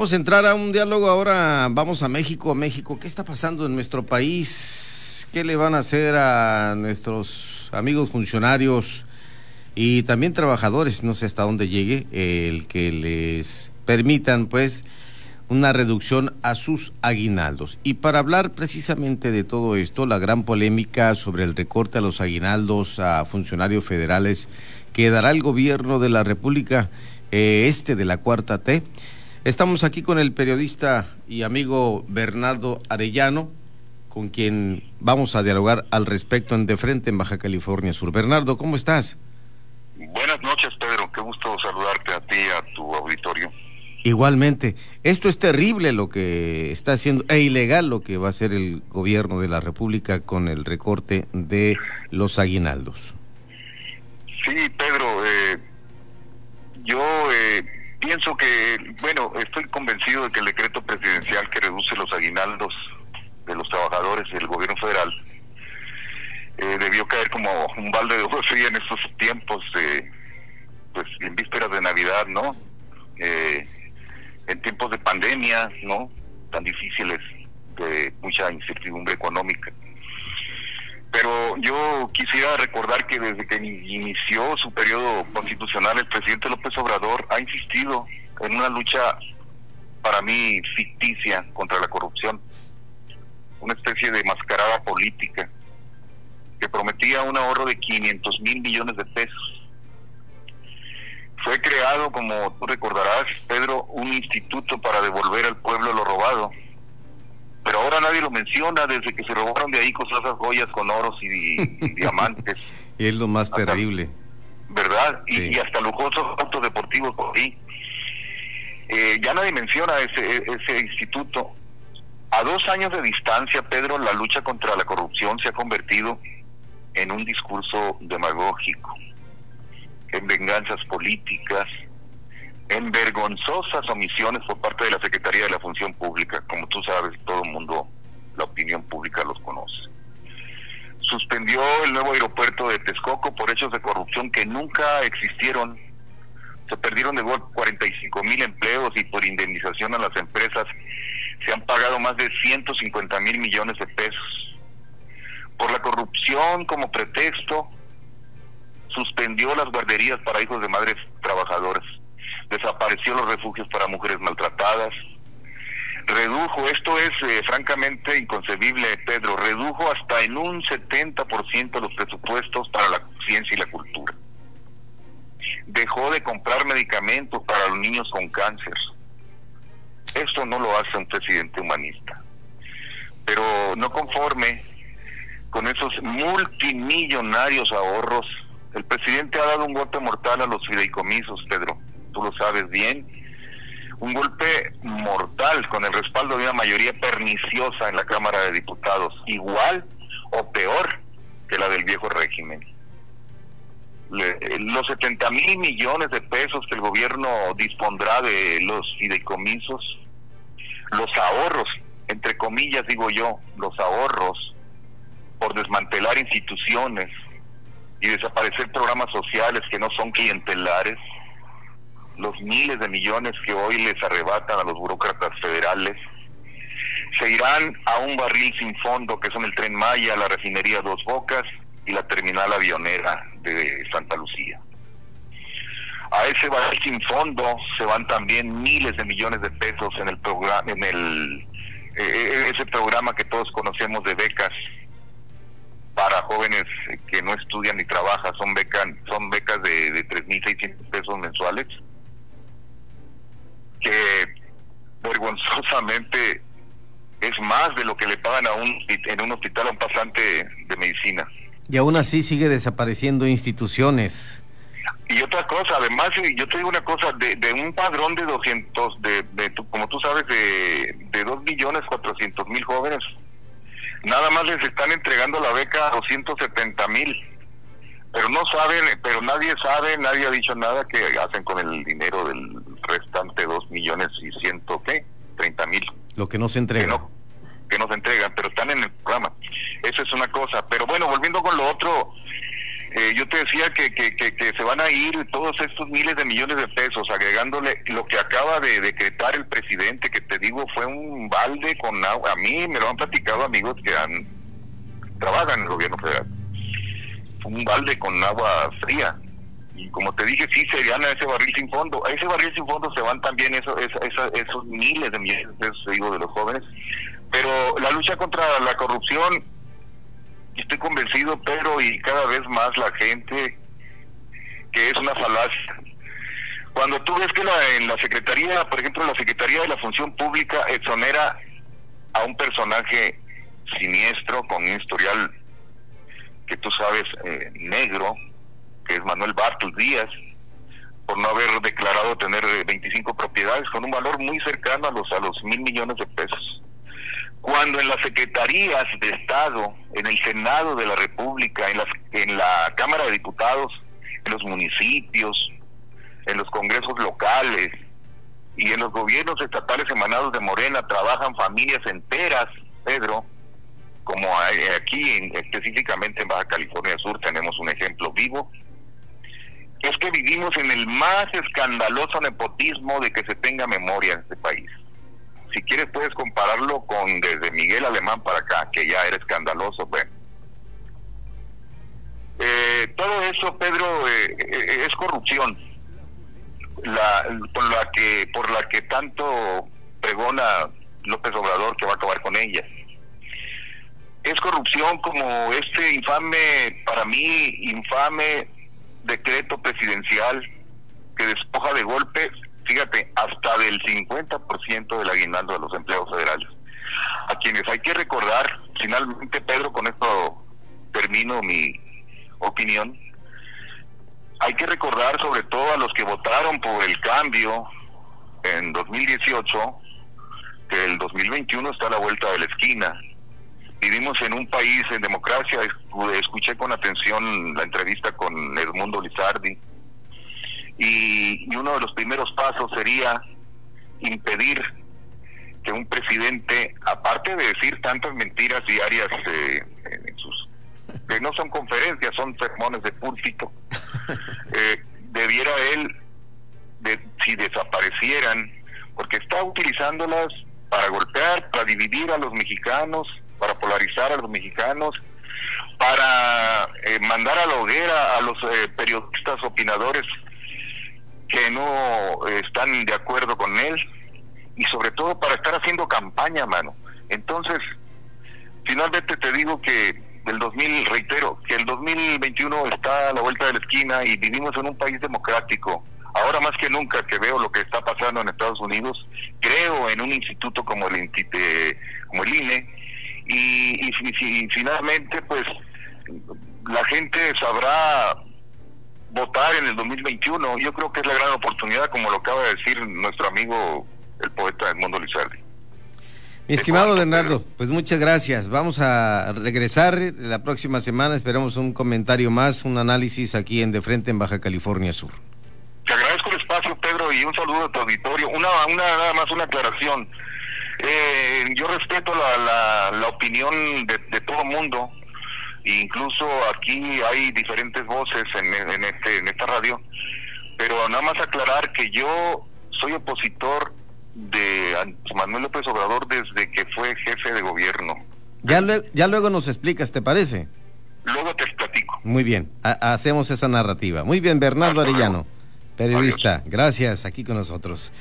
Vamos a entrar a un diálogo ahora, vamos a México, a México. ¿Qué está pasando en nuestro país? ¿Qué le van a hacer a nuestros amigos funcionarios y también trabajadores? No sé hasta dónde llegue el que les permitan, pues, una reducción a sus aguinaldos. Y para hablar precisamente de todo esto, la gran polémica sobre el recorte a los aguinaldos a funcionarios federales que dará el gobierno de la República eh, Este de la Cuarta T. Estamos aquí con el periodista y amigo Bernardo Arellano, con quien vamos a dialogar al respecto en De Frente en Baja California Sur. Bernardo, ¿cómo estás? Buenas noches, Pedro. Qué gusto saludarte a ti y a tu auditorio. Igualmente, esto es terrible lo que está haciendo, e ilegal lo que va a hacer el gobierno de la República con el recorte de los aguinaldos. Sí, Pedro, eh, yo eh, pienso que, bueno, estoy convencido de que el decreto presidencial que reduce los aguinaldos de los trabajadores del gobierno federal eh, debió caer como un balde de agua fría en estos tiempos, pues en vísperas de Navidad, ¿no? Eh, en tiempos de pandemia, ¿no? Tan difíciles, de mucha incertidumbre económica. Pero yo quisiera recordar que desde que inició su periodo constitucional, el presidente López Obrador ha insistido en una lucha, para mí, ficticia contra la corrupción. Una especie de mascarada política que prometía un ahorro de 500 mil millones de pesos fue creado, como tú recordarás, Pedro, un instituto para devolver al pueblo lo robado. Pero ahora nadie lo menciona desde que se robaron de ahí cosas joyas con oros y, diamantes. Y es lo más terrible. ¿Verdad? Y, hasta lujosos autos deportivos por ahí. Eh, ya nadie menciona ese, ese instituto. A dos años de distancia, Pedro, la lucha contra la corrupción se ha convertido en un discurso demagógico en venganzas políticas, en vergonzosas omisiones por parte de la Secretaría de la Función Pública. Como tú sabes, todo el mundo, la opinión pública los conoce. Suspendió el nuevo aeropuerto de Texcoco por hechos de corrupción que nunca existieron. Se perdieron de golpe 45 mil empleos y por indemnización a las empresas se han pagado más de 150 mil millones de pesos. Por la corrupción como pretexto, suspendió las guarderías para hijos de madres trabajadoras, desapareció los refugios para mujeres maltratadas, redujo, esto es eh, francamente inconcebible, Pedro, redujo hasta en un 70% los presupuestos para la ciencia y la cultura. Dejó de comprar medicamentos para los niños con cáncer. Esto no lo hace un presidente humanista. Pero no conforme con esos multimillonarios ahorros el presidente ha dado un golpe mortal a los fideicomisos, Pedro. Tú lo sabes bien. Un golpe mortal con el respaldo de una mayoría perniciosa en la Cámara de Diputados, igual o peor que la del viejo régimen. los 70 mil millones de pesos que el gobierno dispondrá de los fideicomisos, los ahorros, entre comillas digo yo, los ahorros por desmantelar instituciones, y desaparecer programas sociales que no son clientelares, los miles de millones que hoy les arrebatan a los burócratas federales, se irán a un barril sin fondo que son el tren Maya, la refinería Dos Bocas y la terminal avionera de Santa Lucía. A ese barril sin fondo se van también miles de millones de pesos en el programa, en el eh, eh, ese programa que todos conocemos de becas para jóvenes que no estudian ni trabajan, son becas, son becas de, de 3.600 pesos mensuales, que es más de lo que le pagan a un, en un hospital a un pasante de medicina. Y aún así sigue desapareciendo instituciones. Y otra cosa, además, yo te digo una cosa, de, de un padrón de 200, de, de, como tú sabes, de, de 2 millones 400 mil jóvenes, nada más les están entregando la beca a 270 mil. Pero no saben, pero nadie sabe, nadie ha dicho nada que hacen con el dinero del restante 2 millones y ciento, ¿qué? 30 mil. Lo que no se entrega. Que no, se entregan, pero están en el programa. Esa es una cosa. Pero bueno, volviendo con lo otro, Eh, yo te decía que, que, que, se van a ir todos estos miles de millones de pesos, agregándole lo que acaba de decretar el presidente, que te digo fue un balde con agua. A mí me lo han platicado amigos que han, trabajan en el gobierno federal. Fue un balde con agua fría. Y como te dije, sí serían a ese barril sin fondo. A ese barril sin fondo se van también esos, esos miles de millones de pesos, digo, de los jóvenes. Pero la lucha contra la corrupción estoy convencido, Pedro, y cada vez más la gente, que es una falacia. Cuando tú ves que la, en la Secretaría, por ejemplo, la Secretaría de la Función Pública exonera a un personaje siniestro con un historial que tú sabes eh, negro, que es Manuel Bartos Díaz, por no haber declarado tener 25 propiedades con un valor muy cercano a los a los mil millones de pesos. Cuando en las secretarías de Estado, en el Senado de la República, en, las, en la Cámara de Diputados, en los municipios, en los congresos locales y en los gobiernos estatales emanados de Morena trabajan familias enteras, Pedro, como aquí específicamente en Baja California Sur tenemos un ejemplo vivo, que vivimos en el más escandaloso nepotismo de que se tenga memoria en este país si quieres puedes compararlo con desde Miguel Alemán para acá, que ya era escandaloso, bueno. Eh, todo eso, Pedro, eh, eh, es corrupción, la, por la que por la que tanto pregona López Obrador que va a acabar con ella. Es corrupción como este infame, para mí, infame decreto presidencial que despoja de golpe fíjate, hasta del 50% del aguinaldo de los empleados federales. A quienes hay que recordar, finalmente Pedro, con esto termino mi opinión, hay que recordar sobre todo a los que votaron por el cambio en 2018, que el 2021 está a la vuelta de la esquina. Vivimos en un país en democracia, escuché con atención la entrevista con Edmundo Lizardi, y, uno de los primeros pasos sería impedir que un presidente, aparte de decir tantas mentiras diarias eh, en sus, que no son conferencias, son sermones de púlpito, eh, debiera él, de, si desaparecieran, porque está utilizándolas para golpear, para dividir a los mexicanos, para polarizar a los mexicanos, para eh, mandar a la hoguera a los periodistas opinadores que no están de acuerdo con él y sobre todo para estar haciendo campaña, mano. Entonces, finalmente te digo que el 2000, reitero, que el 2021 está a la vuelta de la esquina y vivimos en un país democrático. Ahora más que nunca que veo lo que está pasando en Estados Unidos, creo en un instituto como el, como el INE y, y finalmente pues la gente sabrá votar en el 2021. Yo creo que es la gran oportunidad, como lo acaba de decir nuestro amigo, el poeta Edmundo Lizardi. Mi estimado Bernardo, pues muchas gracias. Vamos a regresar la próxima semana. Esperamos un comentario más, un análisis aquí en De Frente en Baja California Sur. Te agradezco el espacio, Pedro, y un saludo a tu auditorio. Una, una nada más una aclaración. Eh, yo respeto la, la, opinión de, de todo mundo, incluso aquí hay diferentes voces en, en, este, en esta radio, pero nada más aclarar que yo soy opositor de Manuel López Obrador desde que fue jefe de gobierno. Ya, ya luego nos explicas, ¿te parece? Luego te platico. Muy bien, hacemos esa narrativa. Muy bien, Bernardo Arellano, periodista. Gracias, aquí con nosotros.